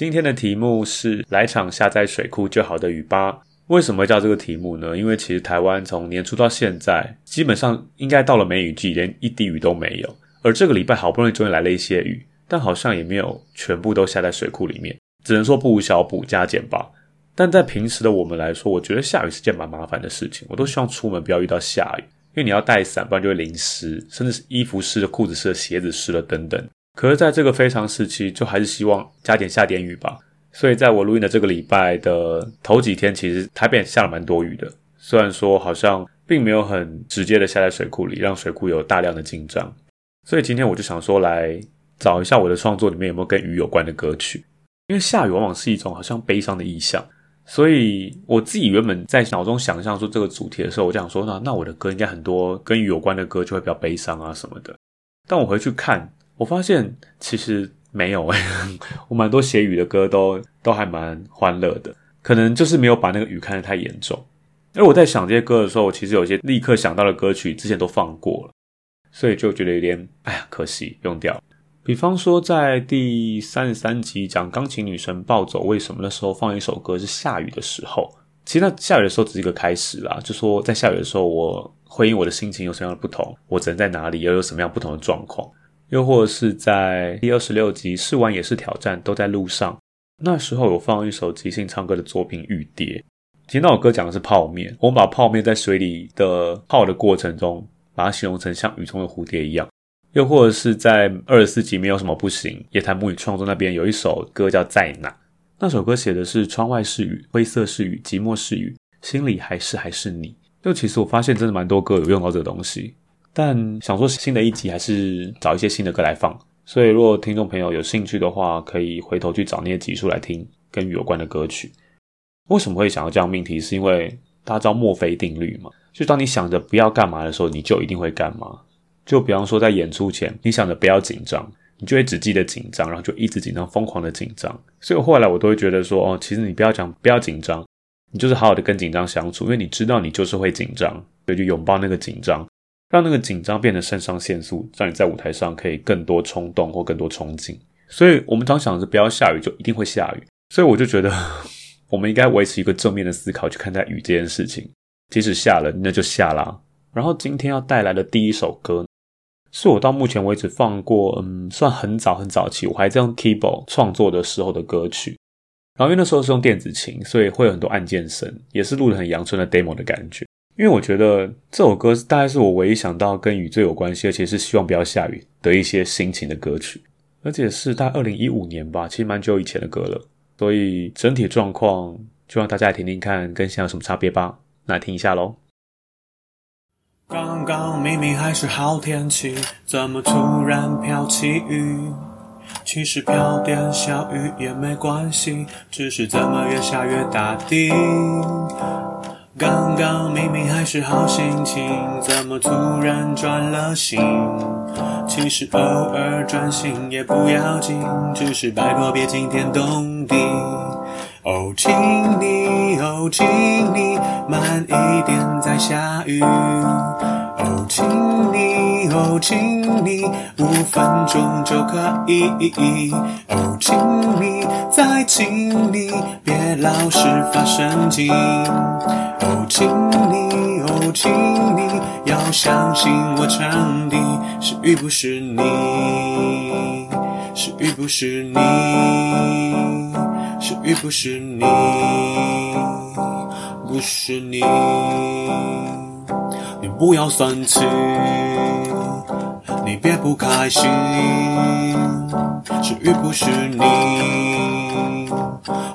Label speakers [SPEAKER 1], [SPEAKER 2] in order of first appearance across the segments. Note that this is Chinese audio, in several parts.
[SPEAKER 1] 今天的题目是来场下在水库就好的雨吧。为什么叫这个题目呢？因为其实台湾从年初到现在，基本上应该到了梅雨季，连一滴雨都没有。而这个礼拜好不容易终于来了一些雨，但好像也没有全部都下在水库里面，只能说不小补加减吧。但在平时的我们来说，我觉得下雨是件蛮麻烦的事情。我都希望出门不要遇到下雨，因为你要带伞，不然就会淋湿，甚至是衣服湿了、裤子湿了、鞋子湿了等等。可是，在这个非常时期，就还是希望加点下点雨吧。所以，在我录音的这个礼拜的头几天，其实台北下了蛮多雨的。虽然说好像并没有很直接的下在水库里，让水库有大量的进账。所以今天我就想说，来找一下我的创作里面有没有跟雨有关的歌曲。因为下雨往往是一种好像悲伤的意象，所以我自己原本在脑中想象说这个主题的时候，我就想说，那那我的歌应该很多跟雨有关的歌就会比较悲伤啊什么的。但我回去看。我发现其实没有诶，我蛮多写雨的歌都都还蛮欢乐的，可能就是没有把那个雨看得太严重。而我在想这些歌的时候，我其实有些立刻想到的歌曲之前都放过了，所以就觉得有点哎呀可惜用掉。比方说在第三十三集讲钢琴女神暴走为什么的时候放一首歌是下雨的时候，其实那下雨的时候只是一个开始啦，就说在下雨的时候我回应我的心情有什么样的不同，我人在哪里又有什么样不同的状况。又或者是在第二十六集试完也是挑战，都在路上。那时候有放一首即兴唱歌的作品《雨蝶》。其实那首歌讲的是泡面，我们把泡面在水里的泡的过程中，把它形容成像雨中的蝴蝶一样。又或者是在二十四集没有什么不行，夜谭母语创作那边有一首歌叫《在哪》，那首歌写的是窗外是雨，灰色是雨，寂寞是雨，心里还是还是你。就其实我发现真的蛮多歌有用到这个东西。但想说新的一集还是找一些新的歌来放，所以如果听众朋友有兴趣的话，可以回头去找那些集数来听跟雨有关的歌曲。为什么会想要这样命题？是因为大家知道墨菲定律嘛？就当你想着不要干嘛的时候，你就一定会干嘛。就比方说在演出前，你想着不要紧张，你就会只记得紧张，然后就一直紧张，疯狂的紧张。所以后来我都会觉得说，哦，其实你不要讲不要紧张，你就是好好的跟紧张相处，因为你知道你就是会紧张，所以就拥抱那个紧张。让那个紧张变成肾上腺素，让你在舞台上可以更多冲动或更多憧憬。所以，我们常想着不要下雨，就一定会下雨。所以，我就觉得我们应该维持一个正面的思考去看待雨这件事情。即使下了，那就下啦。然后，今天要带来的第一首歌，是我到目前为止放过，嗯，算很早很早期，我还在用 keyboard 创作的时候的歌曲。然后，因为那时候是用电子琴，所以会有很多按键声，也是录的很阳春的 demo 的感觉。因为我觉得这首歌大概是我唯一想到跟雨最有关系，而且是希望不要下雨的一些心情的歌曲，而且是在二零一五年吧，其实蛮久以前的歌了，所以整体状况就让大家来听听看，跟现在有什么差别吧。那来听一下喽。
[SPEAKER 2] 刚刚明明还是好天气，怎么突然飘起雨？其实飘点小雨也没关系，只是怎么越下越大滴。刚刚明明还是好心情，怎么突然转了心？其实偶尔转心也不要紧，只是拜托别惊天动地。哦，请你，哦，请你慢一点，再下雨。哦，请你，哦，请你五分钟就可以。哦，请你，再请你别老是发神经。哦，请你，哦，请你要相信我唱的是雨不是你，是雨不是你。是不是你，不是你，你不要生气，你别不开心。是雨不是你，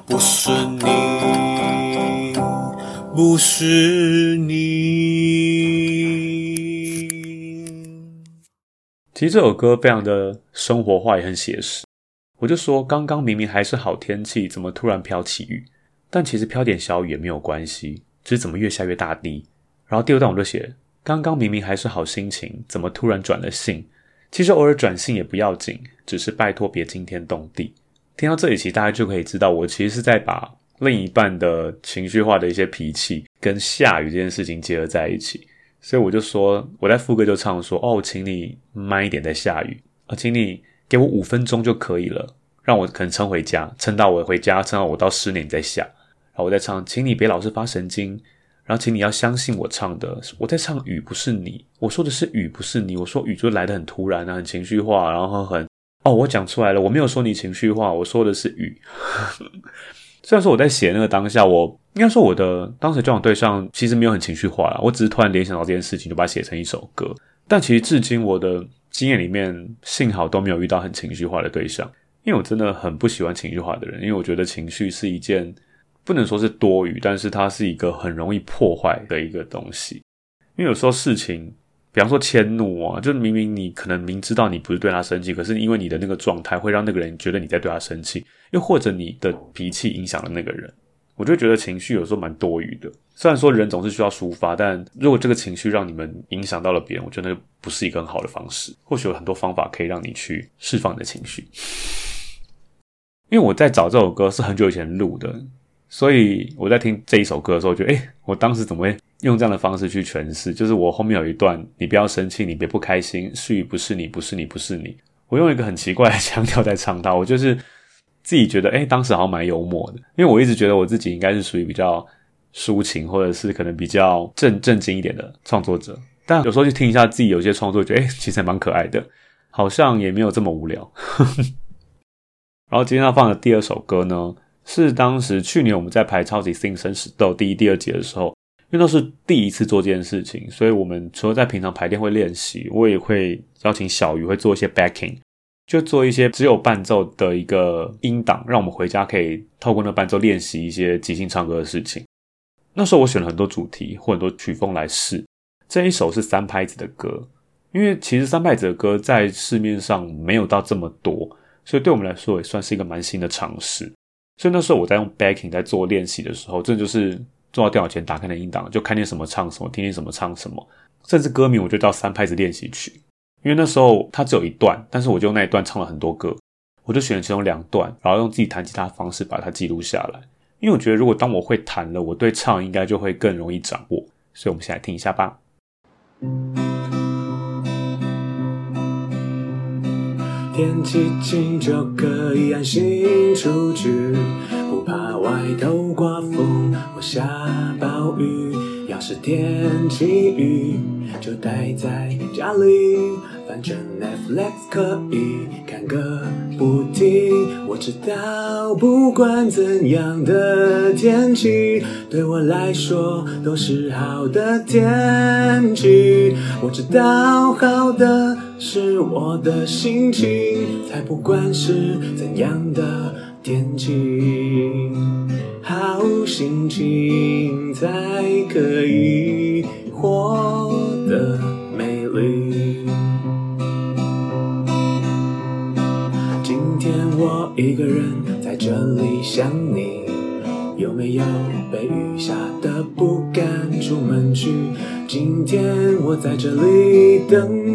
[SPEAKER 2] 不是你，不是你。
[SPEAKER 1] 其实这首歌非常的生活化，也很写实。我就说，刚刚明明还是好天气，怎么突然飘起雨？但其实飘点小雨也没有关系，只是怎么越下越大滴。然后第二段我就写，刚刚明明还是好心情，怎么突然转了性？其实偶尔转性也不要紧，只是拜托别惊天动地。听到这里，其实大家就可以知道，我其实是在把另一半的情绪化的一些脾气跟下雨这件事情结合在一起。所以我就说，我在副歌就唱说，哦，请你慢一点在下雨，啊，请你。给我五分钟就可以了，让我可能撑回家，撑到我回家，撑到我到十年再下，然后我再唱，请你别老是发神经，然后请你要相信我唱的，我在唱雨不是你，我说的是雨不是你，我说雨就来得很突然啊，很情绪化，然后很哦，我讲出来了，我没有说你情绪化，我说的是雨。虽然说我在写那个当下，我应该说我的当时交往对象其实没有很情绪化啦，我只是突然联想到这件事情，就把它写成一首歌，但其实至今我的。经验里面，幸好都没有遇到很情绪化的对象，因为我真的很不喜欢情绪化的人，因为我觉得情绪是一件不能说是多余，但是它是一个很容易破坏的一个东西。因为有时候事情，比方说迁怒啊，就明明你可能明知道你不是对他生气，可是因为你的那个状态会让那个人觉得你在对他生气，又或者你的脾气影响了那个人。我就觉得情绪有时候蛮多余的，虽然说人总是需要抒发，但如果这个情绪让你们影响到了别人，我觉得那不是一个很好的方式。或许有很多方法可以让你去释放你的情绪。因为我在找这首歌是很久以前录的，所以我在听这一首歌的时候，我觉得，诶，我当时怎么会用这样的方式去诠释？就是我后面有一段，你不要生气，你别不开心，是与不是你，不是你，不是你。我用一个很奇怪的腔调在唱它，我就是。自己觉得，诶，当时好像蛮幽默的，因为我一直觉得我自己应该是属于比较抒情，或者是可能比较正正经一点的创作者。但有时候去听一下自己有些创作，觉得，诶，其实还蛮可爱的，好像也没有这么无聊。然后今天要放的第二首歌呢，是当时去年我们在排超级 Sing 生死斗第一、第二集的时候，因为都是第一次做这件事情，所以我们除了在平常排练会练习，我也会邀请小鱼会做一些 backing。就做一些只有伴奏的一个音档，让我们回家可以透过那个伴奏练习一些即兴唱歌的事情。那时候我选了很多主题或很多曲风来试。这一首是三拍子的歌，因为其实三拍子的歌在市面上没有到这么多，所以对我们来说也算是一个蛮新的尝试。所以那时候我在用 backing 在做练习的时候，这就是坐到电脑前打开的音档，就看见什么唱什么，听见什么唱什么，甚至歌名我就叫三拍子练习曲。因为那时候它只有一段，但是我就那一段唱了很多歌，我就选了其中两段，然后用自己弹吉他的方式把它记录下来。因为我觉得，如果当我会弹了，我对唱应该就会更容易掌握。所以，我们先来听一下吧。
[SPEAKER 2] 天气晴就可以安心出去，不怕外头刮风或下暴雨。要是天气雨，就待在家里，反正 Netflix 可以看个不停。我知道，不管怎样的天气，对我来说都是好的天气。我知道，好的是我的心情，才不管是怎样的天气。好心情才可以活得美丽。今天我一个人在这里想你，有没有被雨下得不敢出门去？今天我在这里等你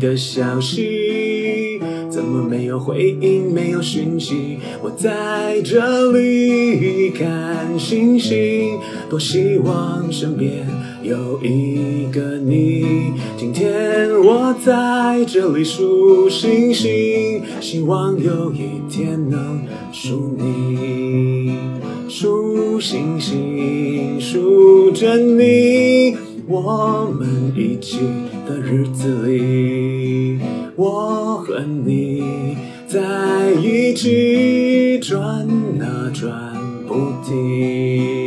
[SPEAKER 2] 的消息，怎么没有回应，没有讯息？我在这里看星星，多希望身边有一个你。今天我在这里数星星，希望有一天能数你。数星星，数着你，我们一起的日子里，我和你在一起转啊转不停，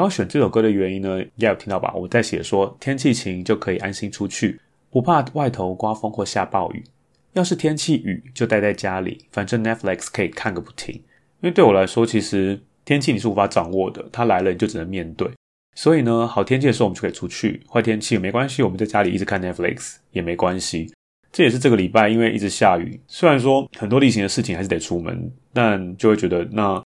[SPEAKER 1] 然后选这首歌的原因呢，应该有听到吧？我在写说天气晴就可以安心出去，不怕外头刮风或下暴雨。要是天气雨，就待在家里，反正 Netflix 可以看个不停。因为对我来说，其实天气你是无法掌握的，它来了你就只能面对。所以呢，好天气的时候我们就可以出去，坏天气没关系，我们在家里一直看 Netflix 也没关系。这也是这个礼拜因为一直下雨，虽然说很多例行的事情还是得出门，但就会觉得那。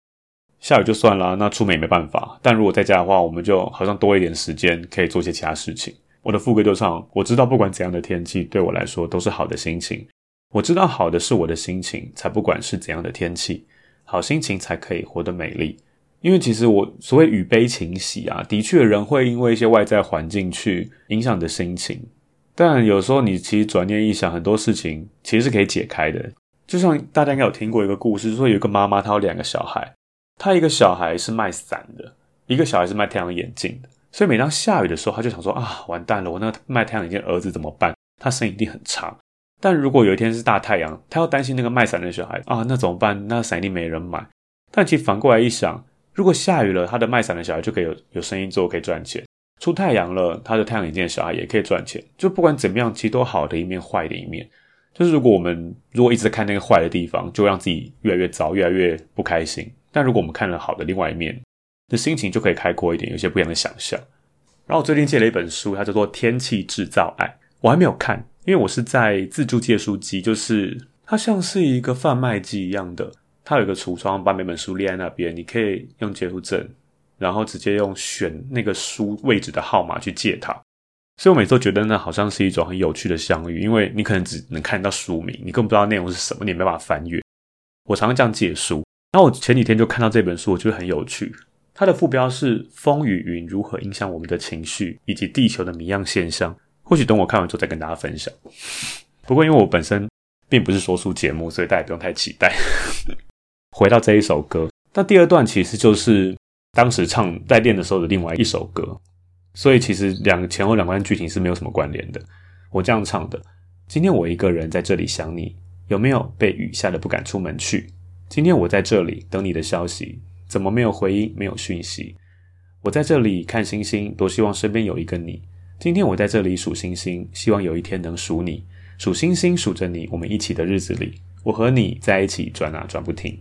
[SPEAKER 1] 下雨就算了，那出门也没办法。但如果在家的话，我们就好像多一点时间可以做些其他事情。我的副歌就唱：我知道不管怎样的天气，对我来说都是好的心情。我知道好的是我的心情，才不管是怎样的天气，好心情才可以活得美丽。因为其实我所谓与悲情喜啊，的确人会因为一些外在环境去影响你的心情。但有时候你其实转念一想，很多事情其实是可以解开的。就像大家应该有听过一个故事，说有一个妈妈，她有两个小孩。他一个小孩是卖伞的，一个小孩是卖太阳眼镜的，所以每当下雨的时候，他就想说啊，完蛋了，我那个卖太阳眼镜儿子怎么办？他生意一定很差。但如果有一天是大太阳，他要担心那个卖伞的小孩啊，那怎么办？那伞一定没人买。但其实反过来一想，如果下雨了，他的卖伞的小孩就可以有有生意做，可以赚钱；出太阳了，他的太阳眼镜的小孩也可以赚钱。就不管怎么样，其实都好的一面，坏的一面。就是如果我们如果一直看那个坏的地方，就让自己越来越糟，越来越不开心。但如果我们看了好的另外一面，的心情就可以开阔一点，有些不一样的想象。然后我最近借了一本书，它叫做《天气制造爱》，我还没有看，因为我是在自助借书机，就是它像是一个贩卖机一样的，它有一个橱窗，把每本书列在那边，你可以用截图证，然后直接用选那个书位置的号码去借它。所以我每次都觉得那好像是一种很有趣的相遇，因为你可能只能看到书名，你根本不知道内容是什么，你没办法翻阅。我常常这样借书。然后我前几天就看到这本书，我觉得很有趣。它的副标是“风与云如何影响我们的情绪，以及地球的谜样现象”。或许等我看完之后再跟大家分享。不过因为我本身并不是说书节目，所以大家不用太期待。回到这一首歌，那第二段其实就是当时唱在练的时候的另外一首歌，所以其实两前后两段剧情是没有什么关联的。我这样唱的：今天我一个人在这里想你，有没有被雨下得不敢出门去？今天我在这里等你的消息，怎么没有回音，没有讯息？我在这里看星星，多希望身边有一个你。今天我在这里数星星，希望有一天能数你。数星星，数着你，我们一起的日子里，我和你在一起转啊转不停。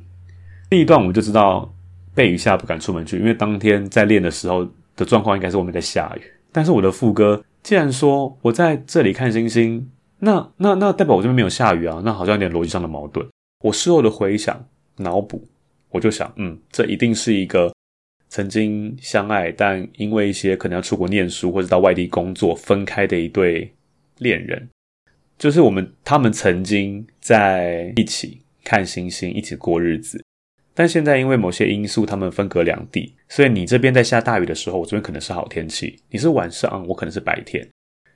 [SPEAKER 1] 第一段我们就知道被雨下不敢出门去，因为当天在练的时候的状况应该是外面在下雨。但是我的副歌既然说我在这里看星星，那那那代表我这边没有下雨啊，那好像有点逻辑上的矛盾。我事后的回想。脑补，我就想，嗯，这一定是一个曾经相爱，但因为一些可能要出国念书或者到外地工作分开的一对恋人，就是我们他们曾经在一起看星星，一起过日子，但现在因为某些因素，他们分隔两地，所以你这边在下大雨的时候，我这边可能是好天气，你是晚上，我可能是白天。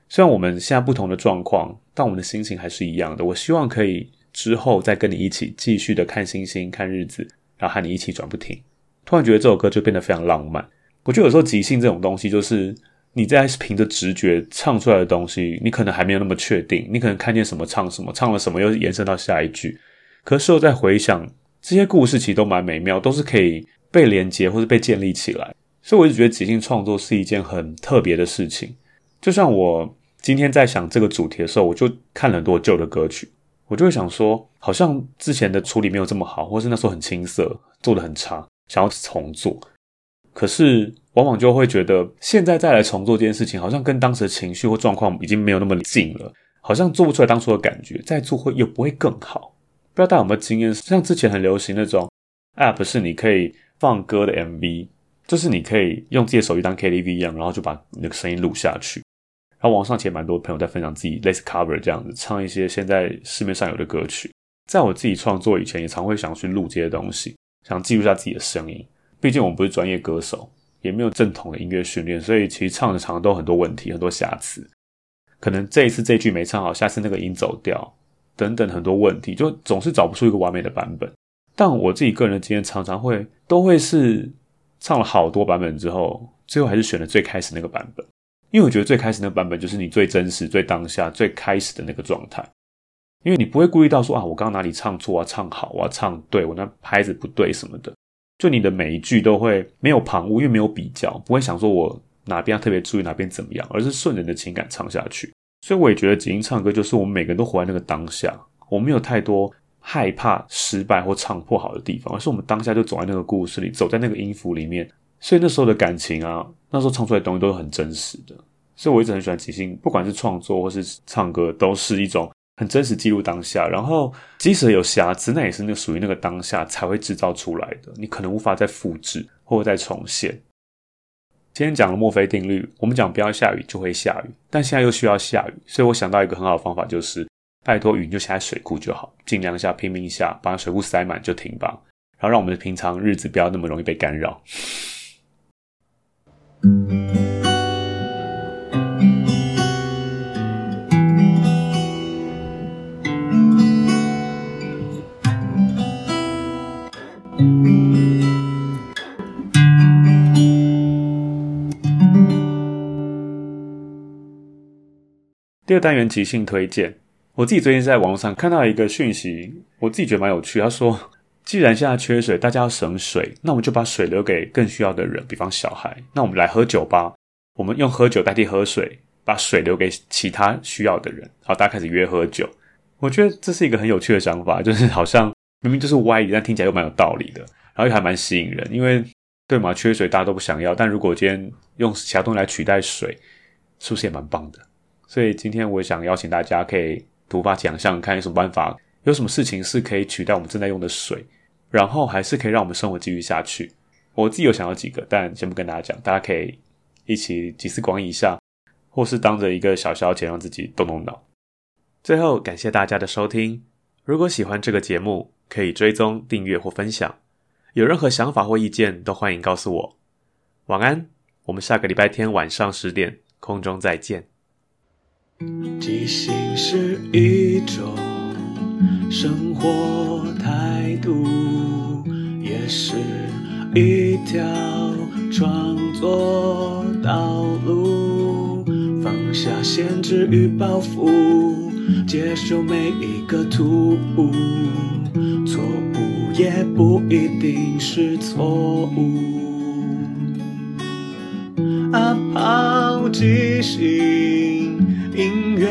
[SPEAKER 1] 虽然我们现在不同的状况，但我们的心情还是一样的。我希望可以。之后再跟你一起继续的看星星、看日子，然后和你一起转不停。突然觉得这首歌就变得非常浪漫。我觉得有时候即兴这种东西，就是你在凭着直觉唱出来的东西，你可能还没有那么确定，你可能看见什么唱什么，唱了什么又延伸到下一句。可是我再回想这些故事，其实都蛮美妙，都是可以被连接或是被建立起来。所以我就觉得即兴创作是一件很特别的事情。就像我。今天在想这个主题的时候，我就看了很多旧的歌曲，我就会想说，好像之前的处理没有这么好，或是那时候很青涩，做的很差，想要重做。可是往往就会觉得，现在再来重做这件事情，好像跟当时的情绪或状况已经没有那么近了，好像做不出来当初的感觉，再做会又不会更好。不知道大家有没有经验？像之前很流行那种 App，是你可以放歌的 MV，就是你可以用自己的手机当 KTV 一样，然后就把你的声音录下去。然后网上其实蛮多朋友在分享自己类似 cover 这样子，唱一些现在市面上有的歌曲。在我自己创作以前，也常会想去录这些东西，想记录下自己的声音。毕竟我们不是专业歌手，也没有正统的音乐训练，所以其实唱的常常都很多问题，很多瑕疵。可能这一次这句没唱好，下次那个音走调，等等很多问题，就总是找不出一个完美的版本。但我自己个人的经验，常常会都会是唱了好多版本之后，最后还是选了最开始那个版本。因为我觉得最开始那个版本就是你最真实、最当下、最开始的那个状态。因为你不会顾虑到说啊，我刚刚哪里唱错啊，唱好啊，唱对，我那拍子不对什么的。就你的每一句都会没有旁骛，因为没有比较，不会想说我哪边要特别注意哪边怎么样，而是顺着你的情感唱下去。所以我也觉得即兴唱歌就是我们每个人都活在那个当下，我们没有太多害怕失败或唱不好的地方，而是我们当下就走在那个故事里，走在那个音符里面。所以那时候的感情啊，那时候唱出来的东西都是很真实的。所以我一直很喜欢即兴，不管是创作或是唱歌，都是一种很真实记录当下。然后即使有瑕疵，那也是那属于那个当下才会制造出来的。你可能无法再复制或者再重现。今天讲了墨菲定律，我们讲不要下雨就会下雨，但现在又需要下雨，所以我想到一个很好的方法，就是拜托雨就下在水库就好，尽量下，拼命下，把水库塞满就停吧，然后让我们的平常日子不要那么容易被干扰。第二单元即兴推荐，我自己最近在网络上看到一个讯息，我自己觉得蛮有趣。他说，既然现在缺水，大家要省水，那我们就把水留给更需要的人，比方小孩。那我们来喝酒吧，我们用喝酒代替喝水，把水留给其他需要的人。好，大家开始约喝酒。我觉得这是一个很有趣的想法，就是好像明明就是歪理，但听起来又蛮有道理的，然后又还蛮吸引人。因为对嘛，缺水大家都不想要，但如果今天用其他东西来取代水，是不是也蛮棒的？所以今天我想邀请大家，可以突发想象，看有什么办法，有什么事情是可以取代我们正在用的水，然后还是可以让我们生活继续下去。我自己有想到几个，但先不跟大家讲，大家可以一起集思广益一下，或是当着一个小消遣，让自己动动脑。最后，感谢大家的收听。如果喜欢这个节目，可以追踪、订阅或分享。有任何想法或意见，都欢迎告诉我。晚安，我们下个礼拜天晚上十点空中再见。
[SPEAKER 2] 即兴是一种生活态度，也是一条创作道路。放下限制与包袱，接受每一个突兀，错误也不一定是错误。啊，抛即兴。音乐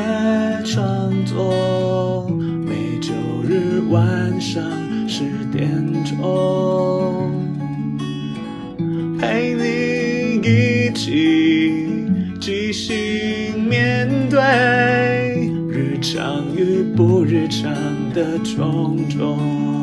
[SPEAKER 2] 创作，日晚上十点钟，陪你一起即兴面对日常与不日常的种种。